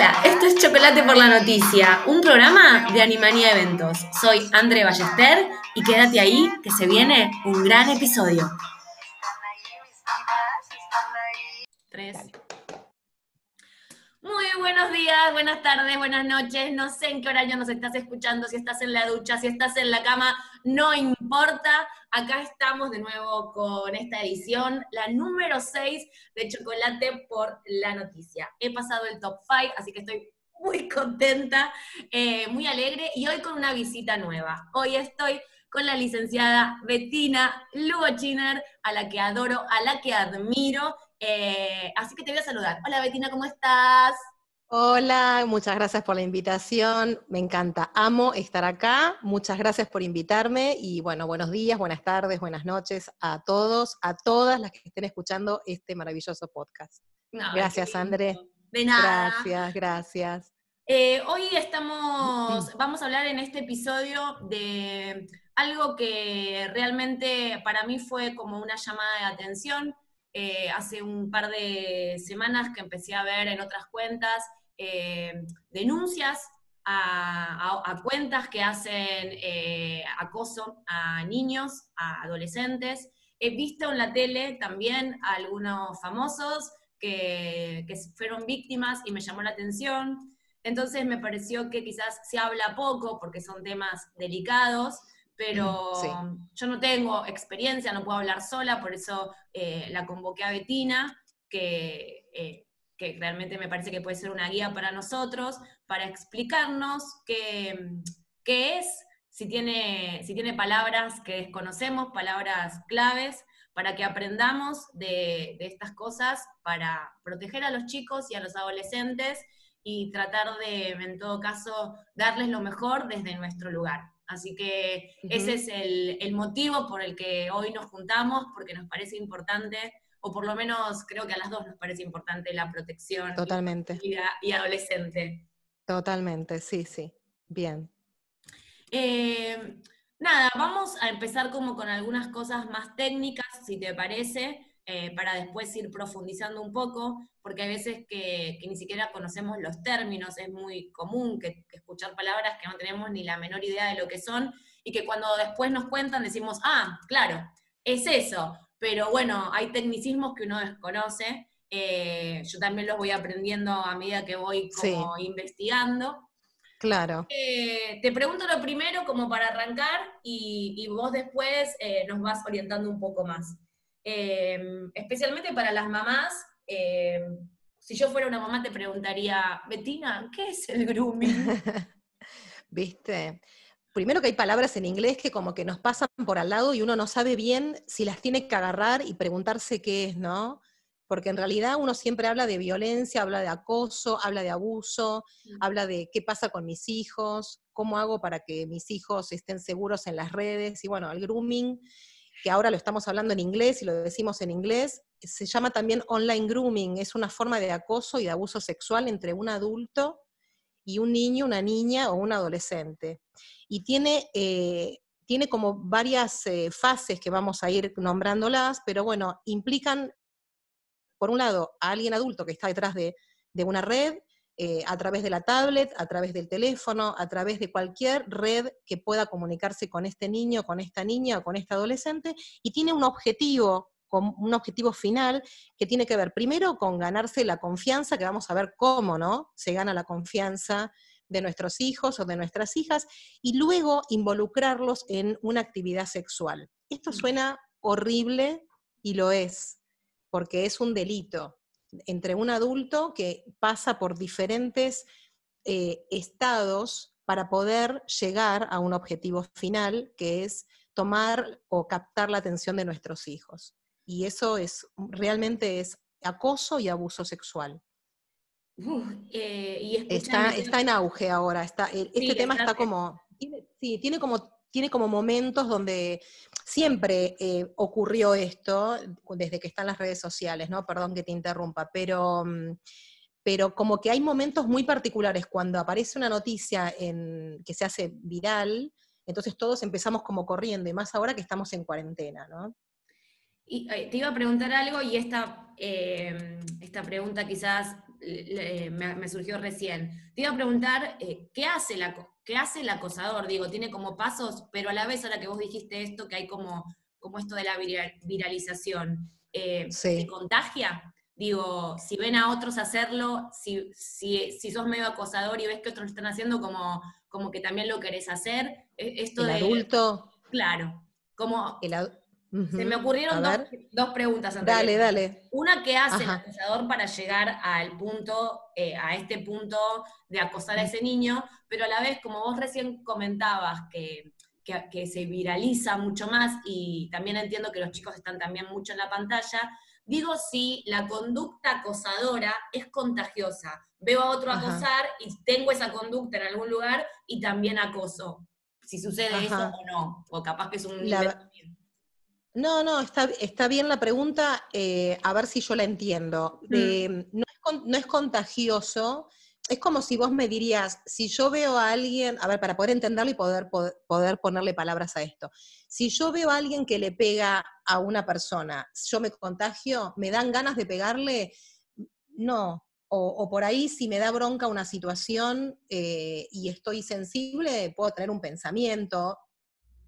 Hola, esto es Chocolate por la Noticia, un programa de Animanía Eventos. Soy André Ballester y quédate ahí que se viene un gran episodio. Tres. Buenos días, buenas tardes, buenas noches. No sé en qué horario nos estás escuchando, si estás en la ducha, si estás en la cama, no importa. Acá estamos de nuevo con esta edición, la número 6 de Chocolate por la Noticia. He pasado el top 5, así que estoy muy contenta, eh, muy alegre y hoy con una visita nueva. Hoy estoy con la licenciada Bettina Lugo Chiner, a la que adoro, a la que admiro. Eh, así que te voy a saludar. Hola Bettina, ¿cómo estás? Hola, muchas gracias por la invitación. Me encanta, amo estar acá. Muchas gracias por invitarme y bueno, buenos días, buenas tardes, buenas noches a todos, a todas las que estén escuchando este maravilloso podcast. gracias, André. De nada. Gracias, gracias. Eh, hoy estamos, vamos a hablar en este episodio de algo que realmente para mí fue como una llamada de atención. Eh, hace un par de semanas que empecé a ver en otras cuentas eh, denuncias a, cuentas que hacen eh, acoso a niños, a adolescentes. He visto en la tele también a algunos famosos que, fueron víctimas y me llamó la atención. Entonces me pareció que quizás se habla poco porque son temas delicados, pero mm, yo no tengo experiencia, no puedo hablar sola, por eso eh, la convoqué a Betina, que que realmente me parece que puede ser una guía para nosotros, para explicarnos qué, es, si tiene, si tiene palabras que desconocemos, palabras claves, para que aprendamos de, estas cosas, para proteger a los chicos y a los adolescentes y tratar de, en todo caso, darles lo mejor desde nuestro lugar. Así que ese es el, el, motivo por el que hoy nos juntamos, porque nos parece importante o por lo menos creo que a las dos nos parece importante la protección Totalmente. Y, adolescente. Totalmente, sí, sí. Bien. Eh, nada, vamos a empezar como con algunas cosas más técnicas, si te parece, eh, para después ir profundizando un poco, porque hay veces que, ni siquiera conocemos los términos, es muy común que, escuchar palabras que no tenemos ni la menor idea de lo que son, y que cuando después nos cuentan decimos, ah, claro, es eso, pero bueno, hay tecnicismos que uno desconoce. Eh, yo también los voy aprendiendo a medida que voy como investigando. Claro. Eh, te pregunto lo primero como para arrancar y, vos después eh, nos vas orientando un poco más. especialmente para las mamás, si yo fuera una mamá te preguntaría, Betina, ¿qué es el grooming? ¿Viste? Primero que hay palabras en inglés que como que nos pasan por al lado y uno no sabe bien si las tiene que agarrar y preguntarse qué es, ¿no? Porque en realidad uno siempre habla de violencia, habla de acoso, habla de abuso, mm. habla de qué pasa con mis hijos, cómo hago para que mis hijos estén seguros en las redes. Y bueno, el grooming, que ahora lo estamos hablando en inglés y lo decimos en inglés, se llama también online grooming, es una forma de acoso y de abuso sexual entre un adulto y un niño, una niña o un adolescente. Y tiene, eh, tiene como varias eh, fases que vamos a ir nombrándolas, pero bueno, implican, por un lado, a alguien adulto que está detrás de, una red, eh, a través de la tablet, a través del teléfono, a través de cualquier red que pueda comunicarse con este niño, con esta niña o con este adolescente, y tiene un objetivo con un objetivo final que tiene que ver primero con ganarse la confianza, que vamos a ver cómo, ¿no? Se gana la confianza de nuestros hijos o de nuestras hijas, y luego involucrarlos en una actividad sexual. Esto suena horrible y lo es, porque es un delito entre un adulto que pasa por diferentes eh, estados para poder llegar a un objetivo final, que es tomar o captar la atención de nuestros hijos y eso es realmente es acoso y abuso sexual. Eh, está, está en auge ahora, está, e, este tema está como, sí, tiene como, tiene como momentos donde siempre eh, ocurrió esto, desde que están las redes sociales, ¿no? Perdón que te interrumpa, pero, mm, pero como que hay momentos muy particulares cuando aparece una noticia en, que se hace viral, entonces todos empezamos como corriendo, y más ahora que estamos en cuarentena, ¿no? Y, eh, te iba a preguntar algo y esta, eh, esta pregunta quizás me, surgió recién. Te iba a preguntar, eh, ¿qué, hace la, ¿qué hace el acosador? Digo, tiene como pasos, pero a la vez, ahora que vos dijiste esto, que hay como, como esto de la viralización, eh, ¿se contagia? Digo, si ven a otros hacerlo, si, si, si, sos medio acosador y ves que otros lo están haciendo, como, como que también lo querés hacer. E, esto el adulto. Claro. Como. Se me ocurrieron dos, preguntas. dale, dale. Una, ¿qué hace el acosador para llegar al punto, eh, a este punto de acosar a ese niño? Pero a la vez, como vos recién comentabas, que, que, que se viraliza mucho más y también entiendo que los chicos están también mucho en la pantalla, Digo si la conducta acosadora es contagiosa. Veo a otro acosar y tengo esa conducta en algún lugar y también acoso. Si sucede eso o no. O capaz que es un... No, no, está, está, bien la pregunta, eh, a ver si yo la entiendo. Mm. no, es, no, es, contagioso, es como si vos me dirías, si yo veo a alguien, a ver, para poder entenderlo y poder, poder, ponerle palabras a esto, si yo veo a alguien que le pega a una persona, yo me contagio, me dan ganas de pegarle, no. O, por ahí, si me da bronca una situación eh, y estoy sensible, puedo tener un pensamiento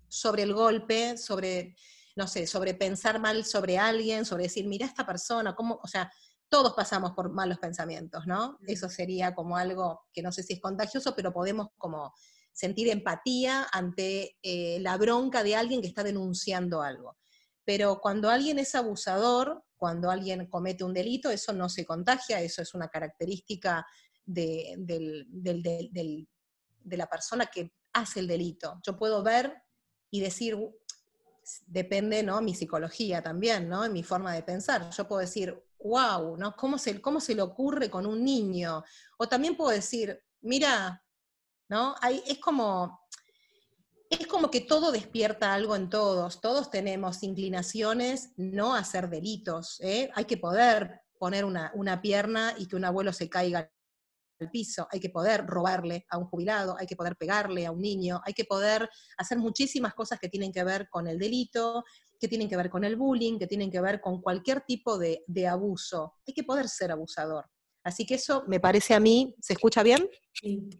sobre el golpe, sobre, no sé, sobre pensar mal sobre alguien, sobre decir, mira esta persona, cómo, o sea, todos pasamos por malos pensamientos, ¿no? Eso sería como algo que no sé si es contagioso, pero podemos como sentir empatía ante eh, la bronca de alguien que está denunciando algo. Pero cuando alguien es abusador, cuando alguien comete un delito, eso no se contagia, eso es una característica de, de la persona que hace el delito. Yo puedo ver y decir, depende, ¿no? Mi psicología también, ¿no? Mi forma de pensar. Yo puedo decir, wow, ¿no? ¿Cómo se, ¿Cómo se le ocurre con un niño? O también puedo decir, mira, ¿no? Es como, es como que todo despierta algo en todos, todos tenemos inclinaciones no a hacer delitos, ¿eh? hay que poder poner una, una, pierna y que un abuelo se caiga piso, hay que poder robarle a un jubilado, hay que poder pegarle a un niño, hay que poder hacer muchísimas cosas que tienen que ver con el delito, que tienen que ver con el bullying, que tienen que ver con cualquier tipo de, abuso. Hay que poder ser abusador. Así que eso me parece a mí, ¿se escucha bien? Sí.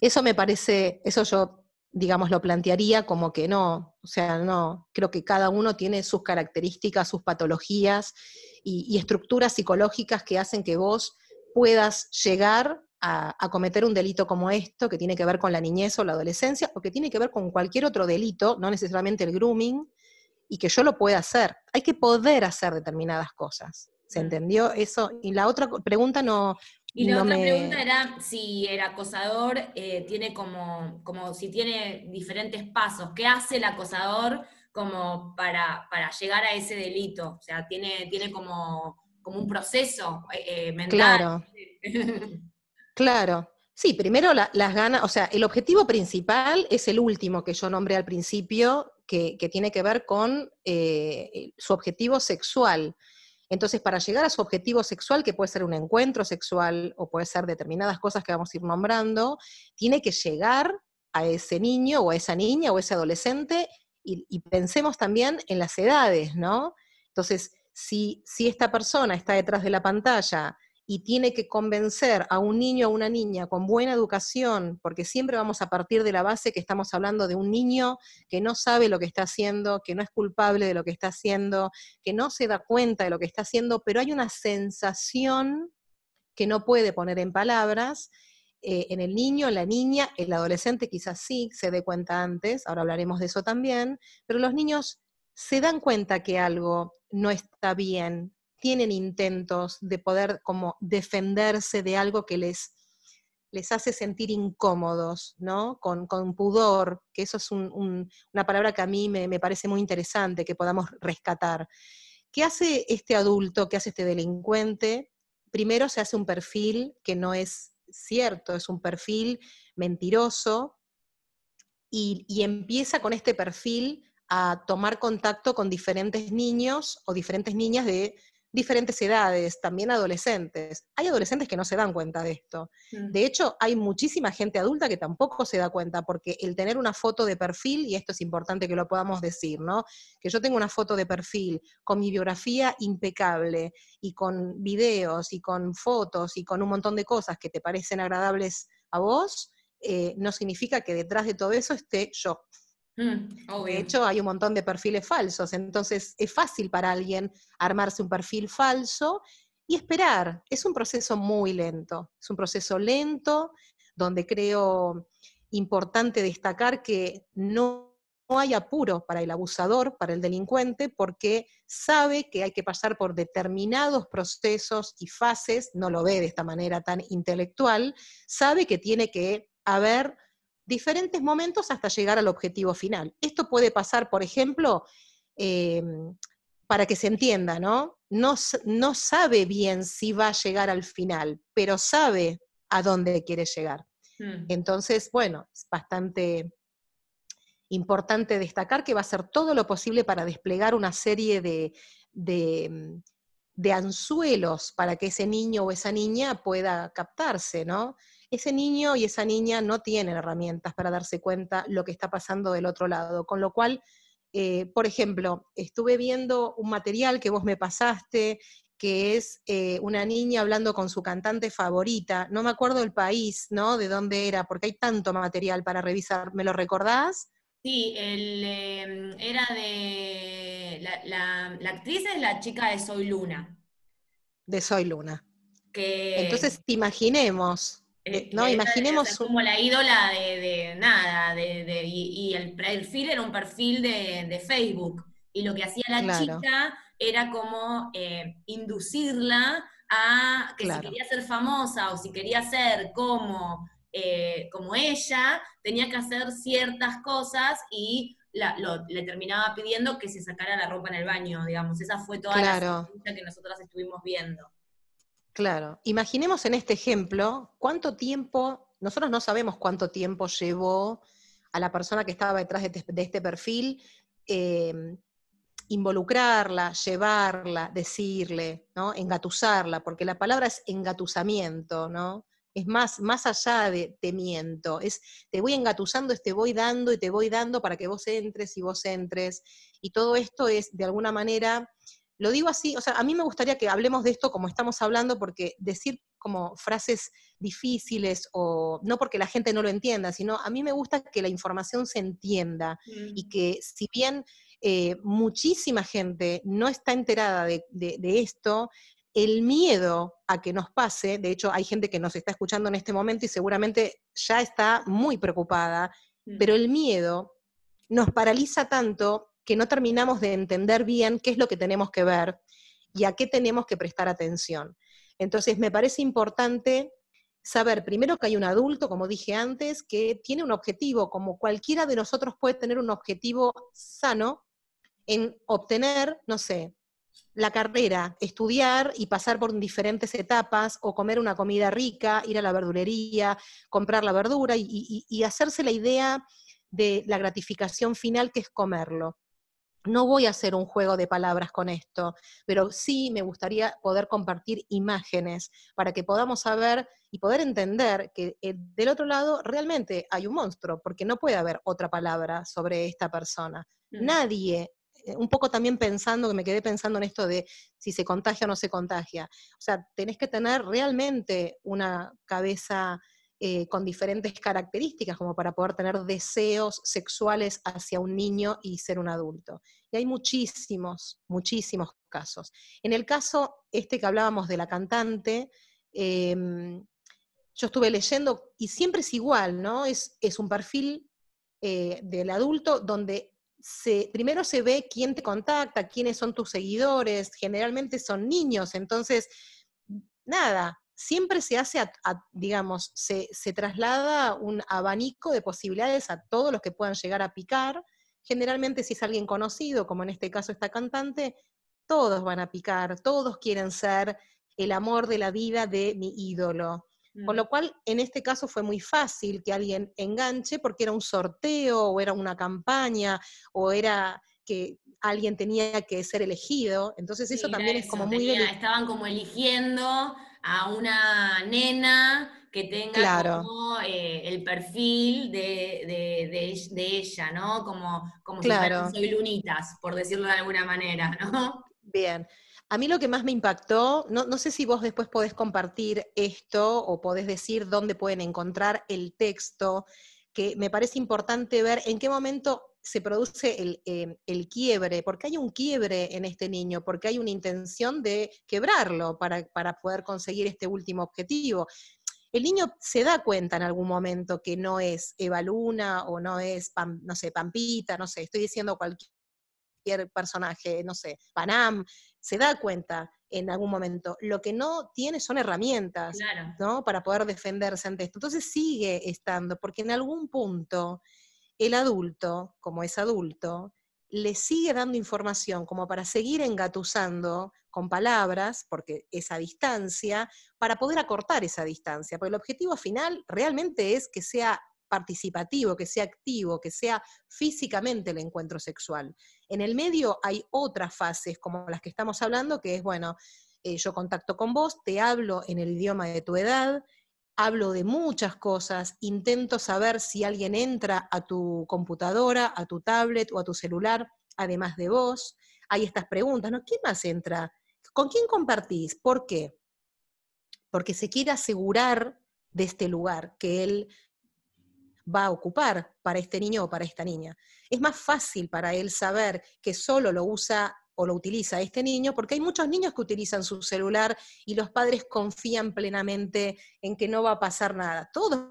Eso me parece, eso yo, digamos, lo plantearía como que no, o sea, no, creo que cada uno tiene sus características, sus patologías y, estructuras psicológicas que hacen que vos puedas llegar a, a, cometer un delito como esto, que tiene que ver con la niñez o la adolescencia, o que tiene que ver con cualquier otro delito, no necesariamente el grooming, y que yo lo pueda hacer. Hay que poder hacer determinadas cosas. ¿Se entendió eso? Y la otra pregunta no... Y la otra pregunta era si el acosador eh, tiene como, como si tiene diferentes pasos. ¿Qué hace el acosador como para, para llegar a ese delito? O sea, tiene, tiene como, como un proceso eh, eh, mental. Claro. claro. Sí, primero las ganas, o sea, el objetivo principal es el último que yo nombré al principio, que, tiene que ver con eh, su objetivo sexual. Entonces, para llegar a su objetivo sexual, que puede ser un encuentro sexual o puede ser determinadas cosas que vamos a ir nombrando, tiene que llegar a ese niño o a esa niña o ese adolescente y, pensemos también en las edades, ¿no? Entonces, si esta persona está detrás de la pantalla y tiene que convencer a un niño o una niña con buena educación, porque siempre vamos a partir de la base que estamos hablando de un niño que no sabe lo que está haciendo, que no es culpable de lo que está haciendo, que no se da cuenta de lo que está haciendo, pero hay una sensación que no puede poner en palabras eh, en el niño, en la niña, el adolescente quizás sí se dé cuenta antes, ahora hablaremos de eso también, pero los niños se dan cuenta que algo no está bien, tienen intentos de poder como defenderse de algo que les, les hace sentir incómodos, ¿no? Con, pudor, que eso es una palabra que a mí me, parece muy interesante, que podamos rescatar. ¿Qué hace este adulto, qué hace este delincuente? Primero se hace un perfil que no es cierto, es un perfil mentiroso, y, y empieza con este perfil a tomar contacto con diferentes niños o diferentes niñas de diferentes edades, también adolescentes. Hay adolescentes que no se dan cuenta de esto. Mm. De hecho, hay muchísima gente adulta que tampoco se da cuenta, porque el tener una foto de perfil, y esto es importante que lo podamos decir, ¿no? Que yo tengo una foto de perfil con mi biografía impecable y con videos y con fotos y con un montón de cosas que te parecen agradables a vos, eh, no significa que detrás de todo eso esté yo. Mm. De hecho, hay un montón de perfiles falsos, entonces es fácil para alguien armarse un perfil falso y esperar. Es un proceso muy lento, es un proceso lento donde creo importante destacar que no no hay apuro para el abusador, para el delincuente, porque sabe que hay que pasar por determinados procesos y fases, no lo ve de esta manera tan intelectual, sabe que tiene que haber diferentes momentos hasta llegar al objetivo final. Esto puede pasar, por ejemplo, eh, para que se entienda, ¿no? ¿no? No sabe bien si va a llegar al final, pero sabe a dónde quiere llegar. Mm. Entonces, bueno, es bastante importante destacar que va a hacer todo lo posible para desplegar una serie de, de, mm, de anzuelos para que ese niño o esa niña pueda captarse, ¿no? Ese niño y esa niña no tienen herramientas para darse cuenta lo que está pasando del otro lado, con lo cual, eh, por ejemplo, estuve viendo un material que vos me pasaste, que es eh, una niña hablando con su cantante favorita, no me acuerdo el país, ¿no? De dónde era, porque hay tanto material para revisar, ¿me lo recordás? Sí, el, eh, era de. La, la- la actriz es la chica de Soy Luna. De Soy Luna. Que, Entonces, imaginemos, eh, eh, ¿no? Imaginemos como la ídola de, de nada, de, de- y, y el perfil era un perfil de, Facebook. Y lo que hacía la Claro. chica era como eh, inducirla a que Claro. si quería ser famosa o si quería ser como, eh, como ella, tenía que hacer ciertas cosas y la- lo- le terminaba pidiendo que se sacara la ropa en el baño, digamos. Esa fue toda Claro. la que nosotras estuvimos viendo. Claro. Imaginemos en este ejemplo cuánto tiempo, nosotros no sabemos cuánto tiempo llevó a la persona que estaba detrás de, este- este perfil eh, involucrarla, llevarla, decirle, ¿no? Engatusarla, porque la palabra es engatusamiento, ¿no? Es más, más allá de te miento, es te voy engatusando, te voy dando y te voy dando para que vos entres y vos entres. Y todo esto es, de alguna manera, lo digo así, o sea, a mí me gustaría que hablemos de esto como estamos hablando, porque decir como frases difíciles o no porque la gente no lo entienda, sino a mí me gusta que la información se entienda y que si bien eh, muchísima gente no está enterada de, de- de esto, el miedo a que nos pase, de hecho hay gente que nos está escuchando en este momento y seguramente ya está muy preocupada, Mm. pero el miedo nos paraliza tanto que no terminamos de entender bien qué es lo que tenemos que ver y a qué tenemos que prestar atención. Entonces, me parece importante saber primero que hay un adulto, como dije antes, que tiene un objetivo, como cualquiera de nosotros puede tener un objetivo sano en obtener, no sé, la carrera, estudiar y pasar por diferentes etapas, o comer una comida rica, ir a la verdulería, comprar la verdura y, y- hacerse la idea de la gratificación final que es comerlo. No voy a hacer un juego de palabras con esto, pero sí me gustaría poder compartir imágenes para que podamos saber y poder entender que eh, del otro lado realmente hay un monstruo, porque no puede haber otra palabra sobre esta persona. Mm. Nadie, eh, un poco también pensando, que me quedé pensando en esto de si se contagia o no se contagia. O sea, tenés que tener realmente una cabeza eh, con diferentes características como para poder tener deseos sexuales hacia un niño y ser un adulto. Y hay muchísimos, muchísimos casos. En el caso este que hablábamos de la cantante, em, yo estuve leyendo y siempre es igual, ¿no? Es, es un perfil eh, del adulto donde primero se ve quién te contacta, quiénes son tus seguidores, generalmente son niños, entonces, nada, siempre se hace, a- a- digamos, se, se traslada un abanico de posibilidades a todos los que puedan llegar a picar. Generalmente si es alguien conocido, como en este caso esta cantante, todos van a picar, todos quieren ser el amor de la vida de mi ídolo. Con Mm. lo cual, en este caso fue muy fácil que alguien enganche porque era un sorteo o era una campaña o era que alguien tenía que ser elegido, entonces eso también es como muy... estaban como eligiendo a una nena que tenga como eh, el perfil de, ella, ¿no? Como, como claro. si soy lunitas, por decirlo de alguna manera, ¿no? Bien. A mí lo que más me impactó, no, no, sé si vos después podés compartir esto o podés decir dónde pueden encontrar el texto, que me parece importante ver en qué momento se produce el, eh, el, quiebre, porque hay un quiebre en este niño, porque hay una intención de quebrarlo para, para poder conseguir este último objetivo el niño se da cuenta en algún momento que no es Eva Luna o no es, no sé, Pampita, no sé, estoy diciendo cualquier personaje, no sé, Panam, se da cuenta en algún momento. Lo que no tiene son herramientas, ¿no? Para poder defenderse ante esto. Entonces sigue estando, porque en algún punto el adulto, como es adulto, le sigue dando información como para seguir engatusando con palabras, porque esa distancia, para poder acortar esa distancia, porque el objetivo final realmente es que sea participativo, que sea activo, que sea físicamente el encuentro sexual. En el medio hay otras fases como las que estamos hablando, que es, bueno, eh, yo contacto con vos, te hablo en el idioma de tu edad, hablo de muchas cosas, intento saber si alguien entra a tu computadora, a tu tablet o a tu celular, además de vos. Hay estas preguntas, ¿no? ¿Quién más entra? ¿Con quién compartís? ¿Por qué? Porque se quiere asegurar de este lugar que él va a ocupar para este niño o para esta niña. Es más fácil para él saber que solo lo usa o lo utiliza este niño, porque hay muchos niños que utilizan su celular y los padres confían plenamente en que no va a pasar nada. Todos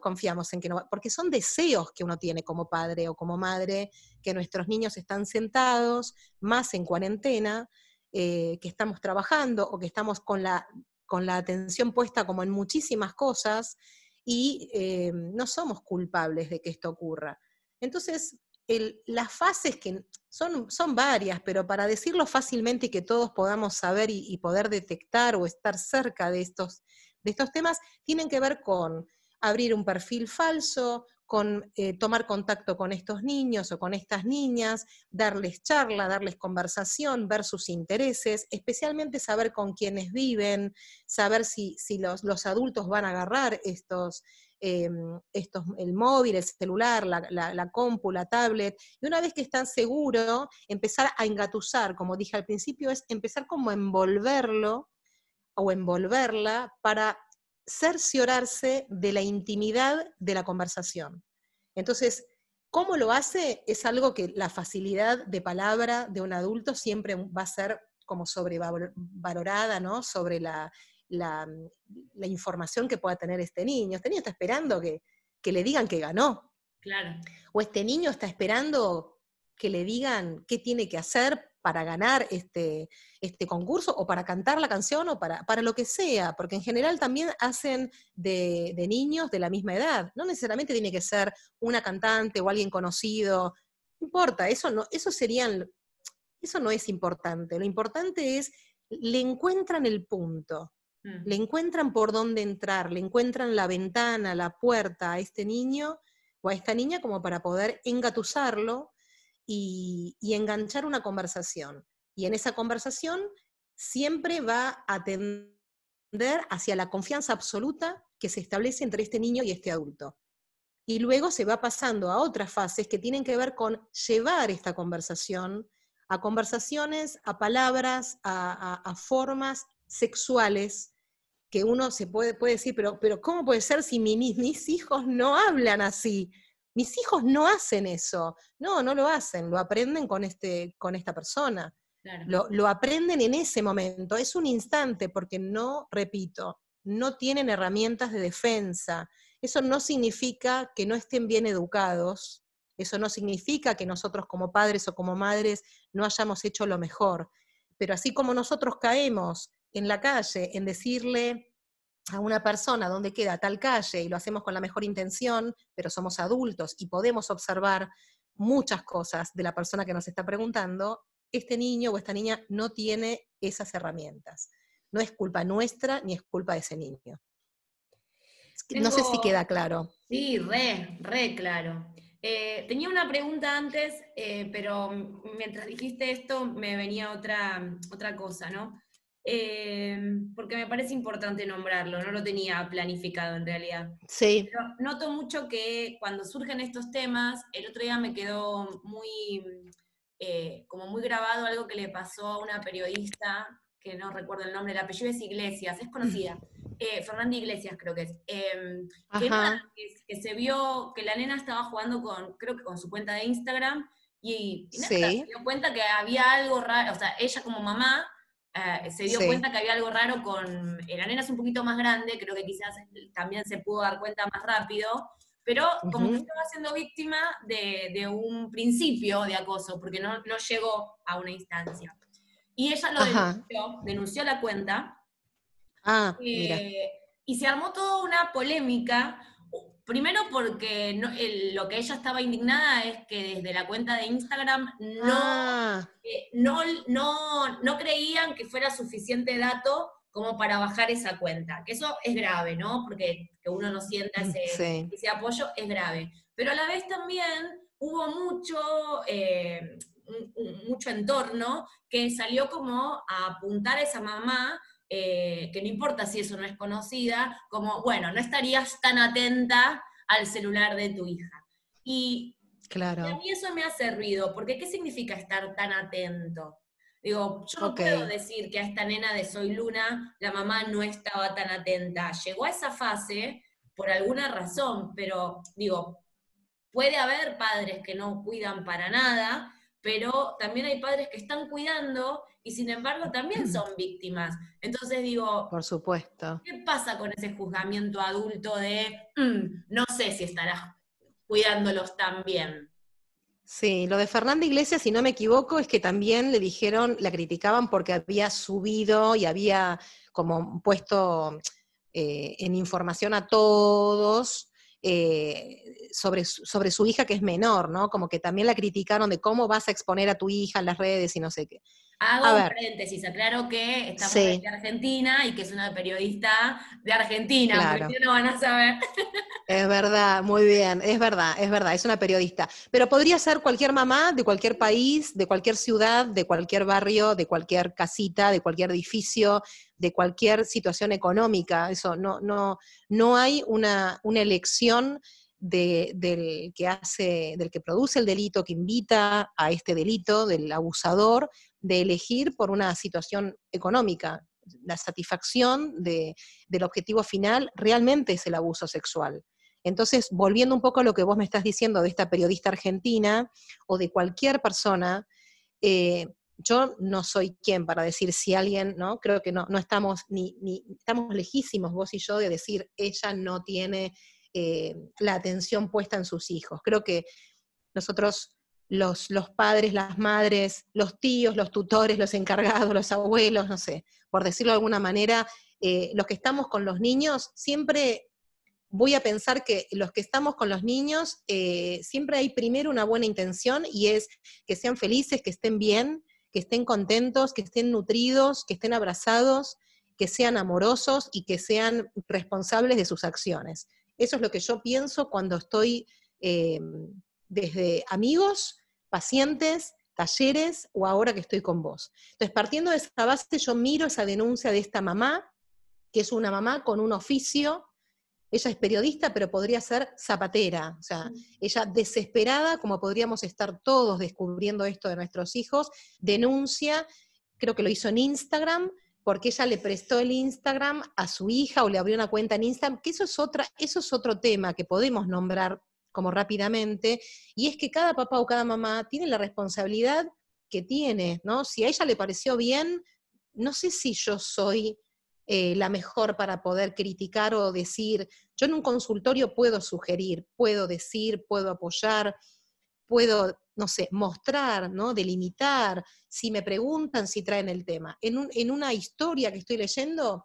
confiamos en que no va, porque son deseos que uno tiene como padre o como madre, que nuestros niños están sentados, más en cuarentena, eh, que estamos trabajando o que estamos con la, con la atención puesta como en muchísimas cosas y eh, no somos culpables de que esto ocurra. Entonces, las fases que son, son varias, pero para decirlo fácilmente y que todos podamos saber y, poder detectar o estar cerca de estos, de estos temas, tienen que ver con abrir un perfil falso, con eh, tomar contacto con estos niños o con estas niñas, darles charla, darles conversación, ver sus intereses, especialmente saber con quiénes viven, saber si, si los, los, adultos van a agarrar estos, Em, estos, el móvil, el celular, la, la, compu, la tablet, y una vez que están seguros, empezar a engatusar, como dije al principio, es empezar como a envolverlo o envolverla para cerciorarse de la intimidad de la conversación. Entonces, ¿cómo lo hace? Es algo que la facilidad de palabra de un adulto siempre va a ser como sobrevalorada, ¿no? Sobre la, la, información que pueda tener este niño. Este niño está esperando que, le digan que ganó. Claro. O este niño está esperando que le digan qué tiene que hacer para ganar este, este concurso o para cantar la canción o para, para, lo que sea, porque en general también hacen de, de, niños de la misma edad. No necesariamente tiene que ser una cantante o alguien conocido, no importa, eso no, eso serían, eso no es importante. Lo importante es, le encuentran el punto. Mm. Le encuentran por dónde entrar, le encuentran la ventana, la puerta a este niño o a esta niña como para poder engatusarlo y, enganchar una conversación. Y en esa conversación siempre va a tender hacia la confianza absoluta que se establece entre este niño y este adulto. Y luego se va pasando a otras fases que tienen que ver con llevar esta conversación a conversaciones, a palabras, a formas sexuales que uno se puede, puede decir, pero, pero ¿cómo puede ser si mis hijos no hablan así? Mis hijos no hacen eso. No, no lo hacen, lo aprenden con, este, con esta persona. Lo, lo aprenden en ese momento. Es un instante porque no, repito, no tienen herramientas de defensa. Eso no significa que no estén bien educados, eso no significa que nosotros como padres o como madres no hayamos hecho lo mejor. Pero así como nosotros caemos en la calle en decirle a una persona dónde queda tal calle y lo hacemos con la mejor intención, pero somos adultos y podemos observar muchas cosas de la persona que nos está preguntando, este niño o esta niña no tiene esas herramientas. No es culpa nuestra ni es culpa de ese niño. No sé si queda claro. Sí, re, re claro. Eh, tenía una pregunta antes, eh, pero mientras dijiste esto me venía otra, otra cosa, ¿no? Eh, porque me parece importante nombrarlo, no lo tenía planificado en realidad. Sí. Pero noto mucho que cuando surgen estos temas, el otro día me quedó muy, como muy grabado algo que le pasó a una periodista, que no recuerdo el nombre, el apellido es Iglesias, es conocida. Eh, Fernanda Iglesias creo que es, em, que, se vio que la nena estaba jugando con, creo que con su cuenta de Instagram, y, se dio cuenta que había algo raro, o sea, ella como mamá eh, se dio cuenta que había algo raro con, eh, la nena es un poquito más grande, creo que quizás también se pudo dar cuenta más rápido, pero como que estaba siendo víctima de, un principio de acoso, porque no, no llegó a una instancia. Y ella lo denunció, denunció la cuenta, Ah, mira. Eh, y se armó toda una polémica, primero porque lo que ella estaba indignada es que desde la cuenta de Instagram ah. eh, no, no, no, creían que fuera suficiente dato como para bajar esa cuenta, que eso es grave, ¿no? Porque que uno no sienta mm, ese, ese apoyo es grave. Pero a la vez también hubo mucho, eh, mucho entorno que salió como a apuntar a esa mamá eh, que no importa si eso no es conocida, como, bueno, no estarías tan atenta al celular de tu hija. Y, claro. a mí eso me ha servido, porque ¿qué significa estar tan atento? Digo, yo no puedo decir que a esta nena de Soy Luna la mamá no estaba tan atenta. Llegó a esa fase por alguna razón, pero digo, puede haber padres que no cuidan para nada, pero también hay padres que están cuidando y sin embargo también son víctimas. Entonces digo, por supuesto. ¿Qué pasa con ese juzgamiento adulto de mm, no sé si estarás cuidándolos tan bien? Sí, lo de Fernanda Iglesias, si no me equivoco, es que también le dijeron, la criticaban porque había subido y había como puesto eh, en información a todos eh, sobre, sobre su hija que es menor, ¿no? Como que también la criticaron de cómo vas a exponer a tu hija en las redes y no sé qué. Hago un paréntesis, aclaro que estamos en Argentina y que es una periodista de Argentina, porque no van a saber. Es verdad, muy bien, es verdad, es verdad, es una periodista. Pero podría ser cualquier mamá de cualquier país, de cualquier ciudad, de cualquier barrio, de cualquier casita, de cualquier edificio, de cualquier situación económica. Eso no, no, no hay una, una elección del que hace, del que produce el delito, que invita a este delito, del abusador, de elegir por una situación económica. La satisfacción del objetivo final realmente es el abuso sexual. Entonces, volviendo un poco a lo que vos me estás diciendo de esta periodista argentina o de cualquier persona, eh, yo no soy quien para decir si alguien, ¿no? Creo que no, no estamos ni, ni, estamos lejísimos vos y yo de decir ella no tiene eh, la atención puesta en sus hijos. Creo que nosotros los, padres, las madres, los tíos, los tutores, los encargados, los abuelos, no sé, por decirlo de alguna manera, eh, los que estamos con los niños, siempre voy a pensar que los que estamos con los niños, eh, siempre hay primero una buena intención y es que sean felices, que estén bien, que estén contentos, que estén nutridos, que estén abrazados, que sean amorosos y que sean responsables de sus acciones. Eso es lo que yo pienso cuando estoy eh, desde amigos pacientes, talleres o ahora que estoy con vos. Entonces, partiendo de esa base, yo miro esa denuncia de esta mamá, que es una mamá con un oficio, ella es periodista, pero podría ser zapatera, o sea, ella desesperada, como podríamos estar todos descubriendo esto de nuestros hijos, denuncia, creo que lo hizo en Instagram, porque ella le prestó el Instagram a su hija o le abrió una cuenta en Instagram, que eso es, otra, eso es otro tema que podemos nombrar como rápidamente, y es que cada papá o cada mamá tiene la responsabilidad que tiene, ¿no? Si a ella le pareció bien, no sé si yo soy eh, la mejor para poder criticar o decir, yo en un consultorio puedo sugerir, puedo decir, puedo apoyar, puedo, no sé, mostrar, ¿no? Delimitar, si me preguntan si traen el tema. En, en una historia que estoy leyendo,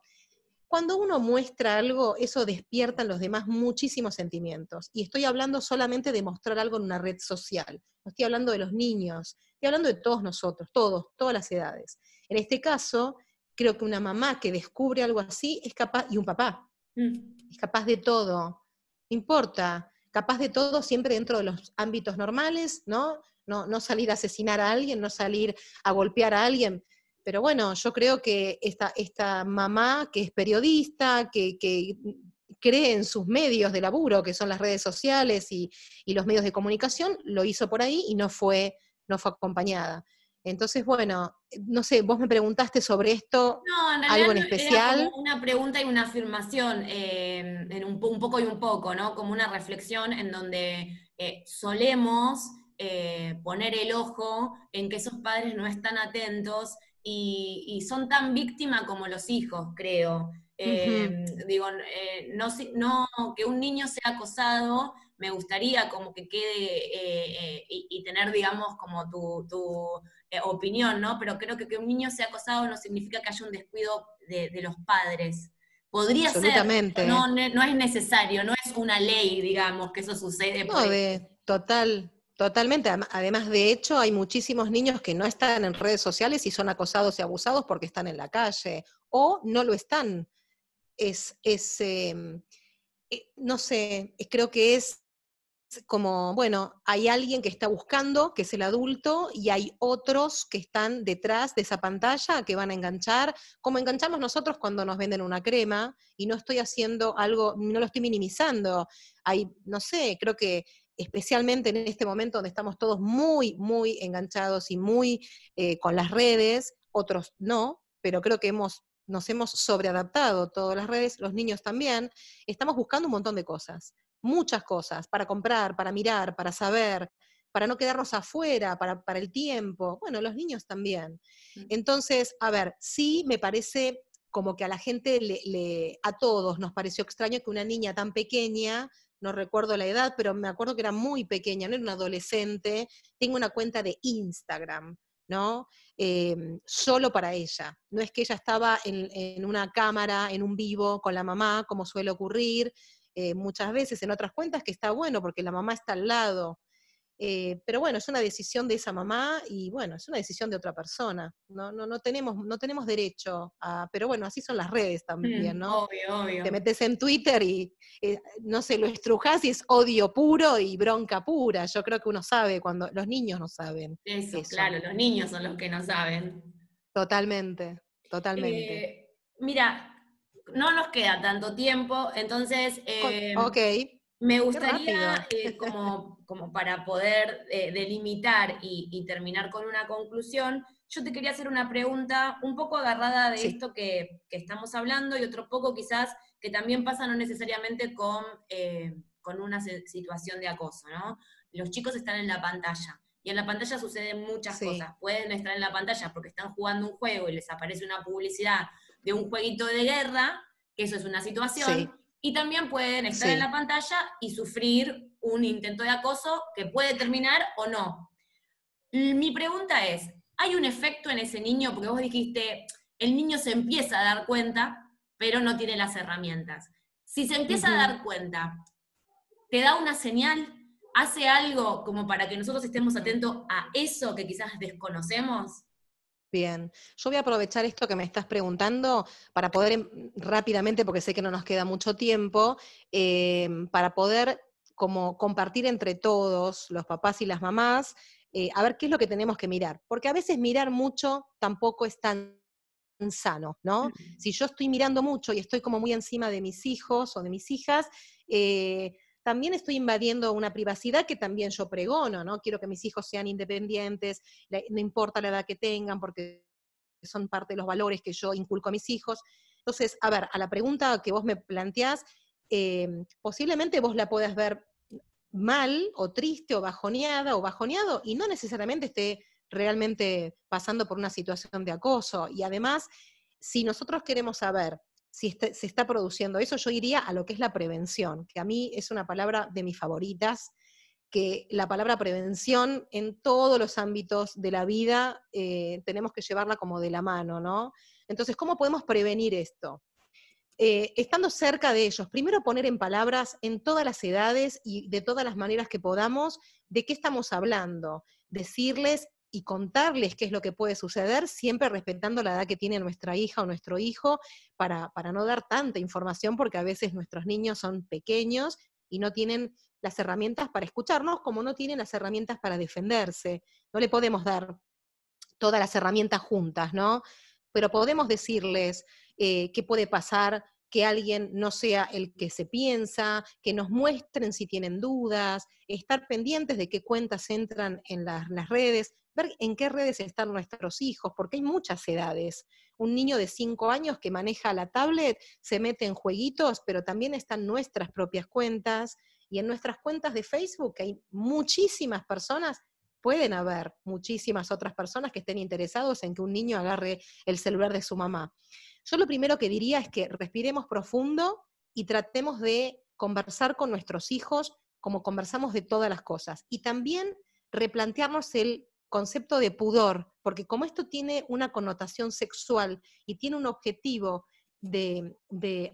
cuando uno muestra algo, eso despierta en los demás muchísimos sentimientos. Y estoy hablando solamente de mostrar algo en una red social. No estoy hablando de los niños, estoy hablando de todos nosotros, todos, todas las edades. En este caso, creo que una mamá que descubre algo así es capaz, y un papá, mm. es capaz de todo. No importa, capaz de todo siempre dentro de los ámbitos normales, ¿no? No, no salir a asesinar a alguien, no salir a golpear a alguien. Pero bueno, yo creo que esta, esta mamá que es periodista, que, cree en sus medios de laburo, que son las redes sociales y, y, los medios de comunicación, lo hizo por ahí y no fue, no fue acompañada. Entonces, bueno, no sé, vos me preguntaste sobre esto, no, en algo en especial. Era como una pregunta y una afirmación, eh, en un, poco y un poco, ¿no? Como una reflexión en donde eh, solemos eh, poner el ojo en que esos padres no están atentos y, son tan víctimas como los hijos, creo. Digo, no, no, que un niño sea acosado me gustaría como que quede y, tener, digamos, como tu, eh, opinión, ¿no? Pero creo que que un niño sea acosado no significa que haya un descuido de, los padres. Podría ser, no, no es necesario, no es una ley, digamos, que eso sucede. No, de, total, Totalmente. Además, de hecho, hay muchísimos niños que no están en redes sociales y son acosados y abusados porque están en la calle o no lo están. Es, es em, eh, no sé, creo que es como, bueno, hay alguien que está buscando, que es el adulto, y hay otros que están detrás de esa pantalla que van a enganchar, como enganchamos nosotros cuando nos venden una crema, y no estoy haciendo algo, no lo estoy minimizando. Hay, no sé, creo que especialmente en este momento donde estamos todos muy, muy enganchados y muy eh, con las redes, otros no, pero creo que hemos nos hemos sobreadaptado todas las redes, los niños también, estamos buscando un montón de cosas muchas cosas para comprar, para mirar, para saber, para no quedarnos afuera, para, el tiempo. Bueno, los niños también. Mm. Entonces, a ver, sí me parece como que a la gente, le, a todos nos pareció extraño que una niña tan pequeña, no recuerdo la edad, pero me acuerdo que era muy pequeña, no era una adolescente, tengo una cuenta de Instagram. ¿no? Em, solo para ella. No es que ella estaba en, una cámara, en un vivo con la mamá, como suele ocurrir, eh, muchas veces en otras cuentas que está bueno porque la mamá está al lado. Eh, pero bueno, es una decisión de esa mamá y bueno, es una decisión de otra persona. No, no, no, tenemos, no tenemos derecho a. Pero bueno, así son las redes también, mm, ¿no? Obvio, obvio. Te metes en Twitter y eh, no sé, lo estrujas y es odio puro y bronca pura. Yo creo que uno sabe cuando. Los niños no saben. Eso, claro, los niños son los que no saben. Totalmente, totalmente. mira, no nos queda tanto tiempo, entonces eh, me gustaría, eh, como, como, para poder eh, delimitar y, terminar con una conclusión, yo te quería hacer una pregunta un poco agarrada de esto que, estamos hablando y otro poco quizás que también pasa no necesariamente con, con una situación de acoso, ¿no? Los chicos están en la pantalla. Y en la pantalla suceden muchas cosas. Pueden estar en la pantalla porque están jugando un juego y les aparece una publicidad de un jueguito de guerra, que eso es una situación, y también pueden estar en la pantalla y sufrir un intento de acoso que puede terminar o no. Mi pregunta es, ¿hay un efecto en ese niño? Porque vos dijiste, el niño se empieza a dar cuenta, pero no tiene las herramientas. Si se empieza a dar cuenta, ¿te da una señal? ¿Hace algo como para que nosotros estemos atentos a eso que quizás desconocemos? Bien, yo voy a aprovechar esto que me estás preguntando para poder em, rápidamente, porque sé que no nos queda mucho tiempo, em, para poder como compartir entre todos, los papás y las mamás, eh, a ver qué es lo que tenemos que mirar. Porque a veces mirar mucho tampoco es tan sano, ¿no? Si yo estoy mirando mucho y estoy como muy encima de mis hijos o de mis hijas, eh, también estoy invadiendo una privacidad que también yo pregono, ¿no? Quiero que mis hijos sean independientes, no importa la edad que tengan, porque son parte de los valores que yo inculco a mis hijos. Entonces, a ver, a la pregunta que vos me planteás, em, posiblemente vos la puedas ver mal o triste o bajoneada o bajoneado y no necesariamente esté realmente pasando por una situación de acoso. Y además, si nosotros queremos saber si se está produciendo eso, yo iría a lo que es la prevención, que a mí es una palabra de mis favoritas, que la palabra prevención en todos los ámbitos de la vida eh, tenemos que llevarla como de la mano, ¿no? Entonces, ¿cómo podemos prevenir esto? Eh, estando cerca de ellos, primero poner en palabras en todas las edades y de todas las maneras que podamos de qué estamos hablando, decirles y contarles qué es lo que puede suceder, siempre respetando la edad que tiene nuestra hija o nuestro hijo, para, para no dar tanta información, porque a veces nuestros niños son pequeños y no tienen las herramientas para escucharnos, como no tienen las herramientas para defenderse. No le podemos dar todas las herramientas juntas, ¿no? Pero podemos decirles eh, qué puede pasar que alguien no sea el que se piensa, que nos muestren si tienen dudas, estar pendientes de qué cuentas entran en las, redes, ver en qué redes están nuestros hijos, porque hay muchas edades. Un niño de 5 años que maneja la tablet se mete en jueguitos, pero también están nuestras propias cuentas y en nuestras cuentas de Facebook hay muchísimas personas pueden haber muchísimas otras personas que estén interesados en que un niño agarre el celular de su mamá. Yo lo primero que diría es que respiremos profundo y tratemos de conversar con nuestros hijos como conversamos de todas las cosas. Y también replantearnos el concepto de pudor, porque como esto tiene una connotación sexual y tiene un objetivo de,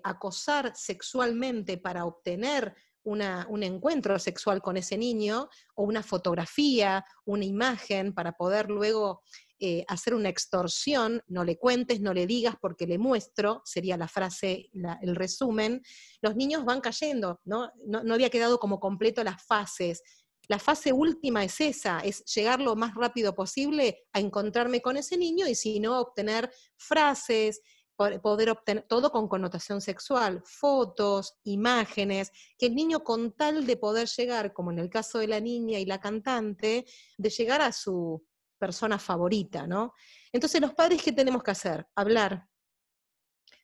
acosar sexualmente para obtener un encuentro sexual con ese niño o una fotografía, una imagen para poder luego eh, hacer una extorsión, no le cuentes, no le digas porque le muestro, sería la frase, el resumen, los niños van cayendo, ¿no? ¿no? había quedado como completo las fases. La fase última es esa, es llegar lo más rápido posible a encontrarme con ese niño y si no, obtener frases, poder obtener todo con connotación sexual, fotos, imágenes, que el niño con tal de poder llegar, como en el caso de la niña y la cantante, de llegar a su persona favorita, ¿no? Entonces, los padres, ¿qué tenemos que hacer? Hablar,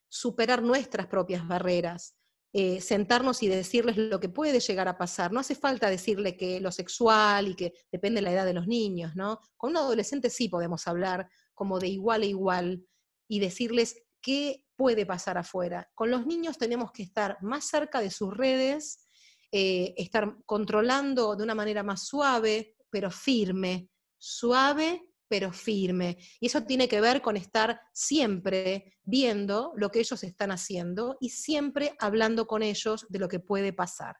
superar nuestras propias barreras, eh, sentarnos y decirles lo que puede llegar a pasar. No hace falta decirle que lo sexual y que depende de la edad de los niños, ¿no? Con un adolescente sí podemos hablar como de igual a igual y decirles qué puede pasar afuera. Con los niños tenemos que estar más cerca de sus redes, eh, estar controlando de una manera más suave, pero firme, suave, pero firme. Y eso tiene que ver con estar siempre viendo lo que ellos están haciendo y siempre hablando con ellos de lo que puede pasar.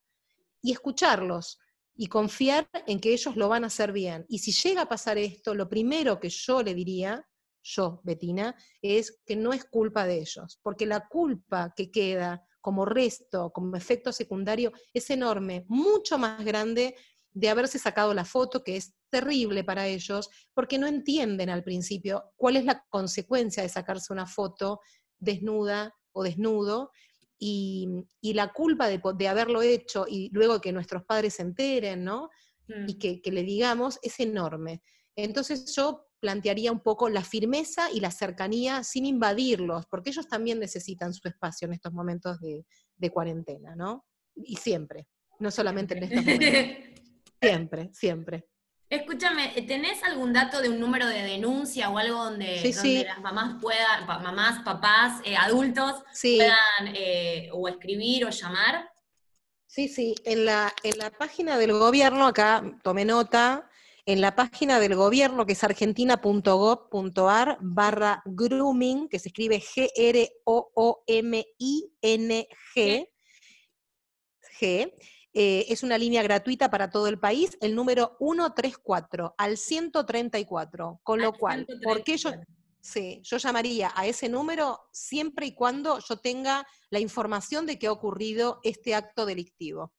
Y escucharlos y confiar en que ellos lo van a hacer bien. Y si llega a pasar esto, lo primero que yo le diría yo, Betina, es que no es culpa de ellos, porque la culpa que queda como resto, como efecto secundario, es enorme, mucho más grande de haberse sacado la foto, que es terrible para ellos, porque no entienden al principio cuál es la consecuencia de sacarse una foto desnuda o desnudo, y, la culpa de, haberlo hecho y luego que nuestros padres se enteren, ¿no? Y mm. que, que le digamos, es enorme. Entonces yo plantearía un poco la firmeza y la cercanía sin invadirlos, porque ellos también necesitan su espacio en estos momentos de, cuarentena, ¿no? Y siempre, no solamente en estos momentos. siempre, siempre. Escúchame, ¿tenés algún dato de un número de denuncia o algo donde, las mamás puedan, mamás, papás, eh, adultos puedan eh, o escribir o llamar? Sí, sí, en la, en la página del gobierno, acá tomé nota, en la página del gobierno, que es argentina.gov.ar barra grooming, que se escribe G-R-O-O-M-I-N-G, G, eh, es una línea gratuita para todo el país, el número 134 al 134, con lo cual, ¿por qué yo, sí, yo llamaría a ese número siempre y cuando yo tenga la información de que ha ocurrido este acto delictivo.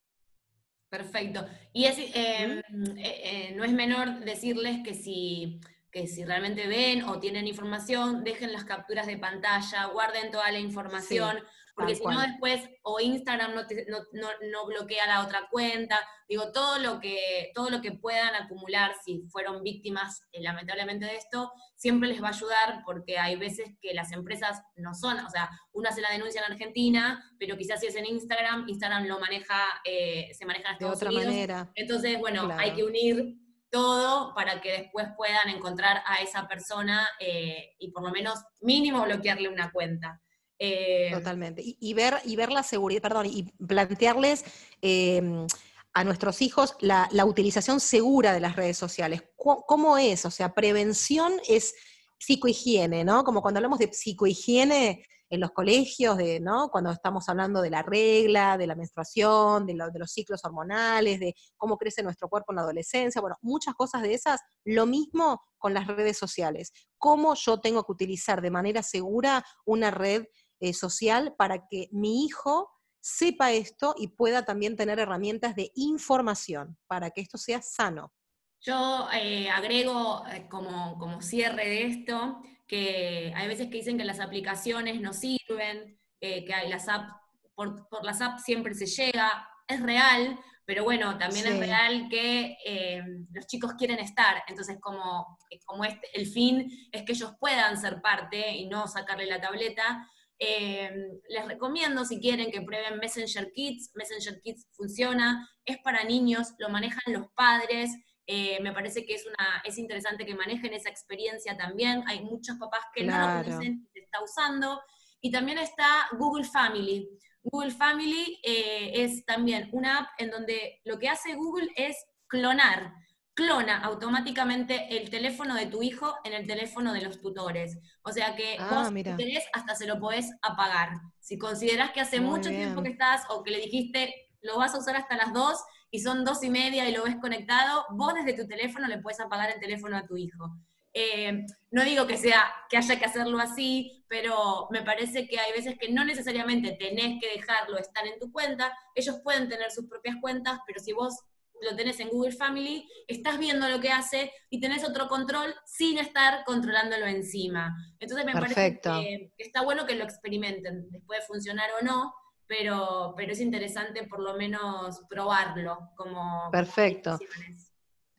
Perfecto. Y es, eh, eh, no es menor decirles que si, que si realmente ven o tienen información, dejen las capturas de pantalla, guarden toda la información, porque si no después o Instagram no, no, bloquea la otra cuenta, digo, todo lo, que, todo lo que puedan acumular si fueron víctimas eh, lamentablemente de esto, siempre les va a ayudar porque hay veces que las empresas no son, o sea, una hace la denuncia en Argentina, pero quizás si es en Instagram, Instagram lo maneja, eh, se maneja en Estados de otra manera. Entonces, bueno, hay que unir todo para que después puedan encontrar a esa persona eh, y por lo menos mínimo bloquearle una cuenta. Eh, Totalmente. Y, ver, y ver la seguridad, perdón, y plantearles em, a nuestros hijos la, utilización segura de las redes sociales. ¿Cómo, es? O sea, prevención es psicohigiene, ¿no? Como cuando hablamos de psicohigiene en los colegios, de, ¿no? Cuando estamos hablando de la regla, de la menstruación, de, de los ciclos hormonales, de cómo crece nuestro cuerpo en la adolescencia, bueno, muchas cosas de esas. Lo mismo con las redes sociales. ¿Cómo yo tengo que utilizar de manera segura una red eh, social para que mi hijo sepa esto y pueda también tener herramientas de información para que esto sea sano. Yo eh, agrego eh, como, como cierre de esto que hay veces que dicen que las aplicaciones no sirven, eh, que hay las apps, por, las apps siempre se llega, es real, pero bueno, también es real que los chicos quieren estar, entonces como, como este, el fin es que ellos puedan ser parte y no sacarle la tableta, les recomiendo si quieren que prueben Messenger Kids, Messenger Kids funciona, es para niños, lo manejan los padres, eh, me parece que es, una, es interesante que manejen esa experiencia también. Hay muchos papás que no lo conocen y se está usando. Y también está Google Family. Google Family eh, es también una app en donde lo que hace Google es clonar. Clona automáticamente el teléfono de tu hijo en el teléfono de los tutores. O sea que ah, vos, si querés, hasta se lo podés apagar. Si considerás que hace mucho tiempo que estás o que le dijiste lo vas a usar hasta las dos, y son dos y media y lo ves conectado, vos desde tu teléfono le puedes apagar el teléfono a tu hijo. Eh, no digo que sea que haya que hacerlo así, pero me parece que hay veces que no necesariamente tenés que dejarlo estar en tu cuenta. Ellos pueden tener sus propias cuentas, pero si vos lo tenés en Google Family, estás viendo lo que hace y tenés otro control sin estar controlándolo encima. Entonces me parece que, está bueno que lo experimenten, después de funcionar o no, pero, pero es interesante por lo menos probarlo como... Perfecto.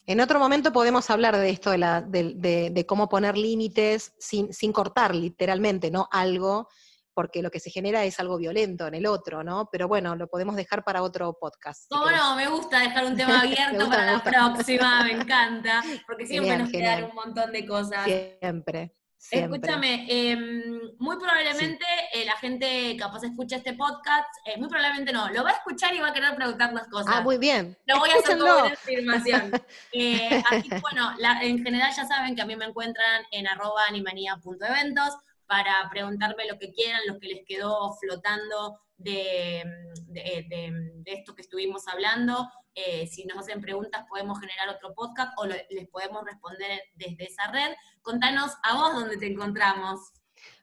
en otro momento podemos hablar de esto, de, la, de, cómo poner límites sin, sin, cortar literalmente, ¿no? Algo, porque lo que se genera es algo violento en el otro, ¿no? Pero bueno, lo podemos dejar para otro podcast. ¿Cómo no? Me gusta dejar un tema abierto para la próxima, me encanta, porque siempre nos quedan un montón de cosas. Siempre. Escúchame, em, muy probablemente eh, la gente capaz escucha este podcast, eh, muy probablemente no, lo va a escuchar y va a querer preguntarnos cosas. Ah, muy bien. Lo voy a hacer como una afirmación. Eh, así bueno, en general ya saben que a mí me encuentran en arroba animanía.eventos para preguntarme lo que quieran, lo que les quedó flotando de, de esto que estuvimos hablando. Eh, si nos hacen preguntas podemos generar otro podcast o les podemos responder desde esa red. Contanos a vos dónde te encontramos.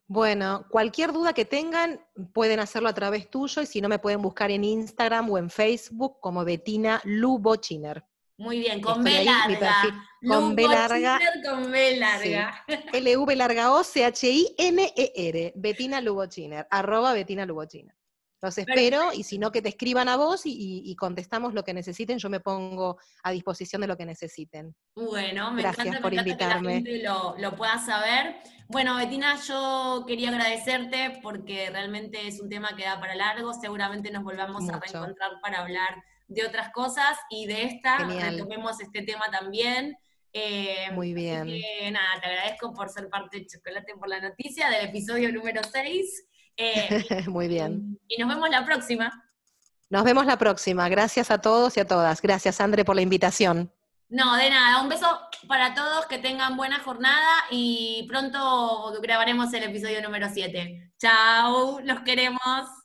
Bueno, cualquier duda que tengan pueden hacerlo a través tuyo y si no me pueden buscar en Instagram o en Facebook como Betina Lubochiner. Muy bien, con B larga. con B larga. Con B larga. L-V larga O-C-H-I-N-E-R. Betina Lubochiner. Arroba Betina Lubochiner. Los espero y si no, que te escriban a vos y, contestamos lo que necesiten. Yo me pongo a disposición de lo que necesiten. Bueno, me Gracias encanta, por invitarme. que la gente lo, pueda saber. Bueno, Betina, yo quería agradecerte porque realmente es un tema que da para largo. Seguramente nos volvamos a reencontrar para hablar de otras cosas y de esta retomemos este tema también. Eh, Muy bien. nada, te agradezco por ser parte de Chocolate por la Noticia del episodio número 6. Eh, Muy bien. Y nos vemos la próxima. Nos vemos la próxima. Gracias a todos y a todas. Gracias, André, por la invitación. No, de nada. Un beso para todos, que tengan buena jornada y pronto grabaremos el episodio número 7. Chao, los queremos.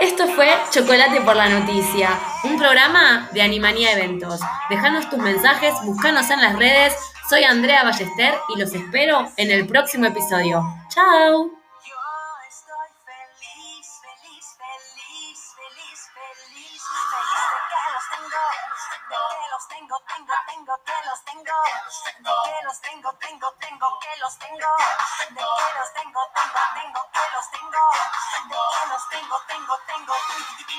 Esto fue Chocolate por la Noticia, un programa de Animanía Eventos. Dejanos tus mensajes, búscanos en las redes soy Andrea Ballester y los espero en el próximo episodio. ¡Chao! tengo, de que los tengo, tengo, tengo, que los tengo, de que los tengo, tengo, tengo, que los tengo, de que los tengo, tengo, tengo.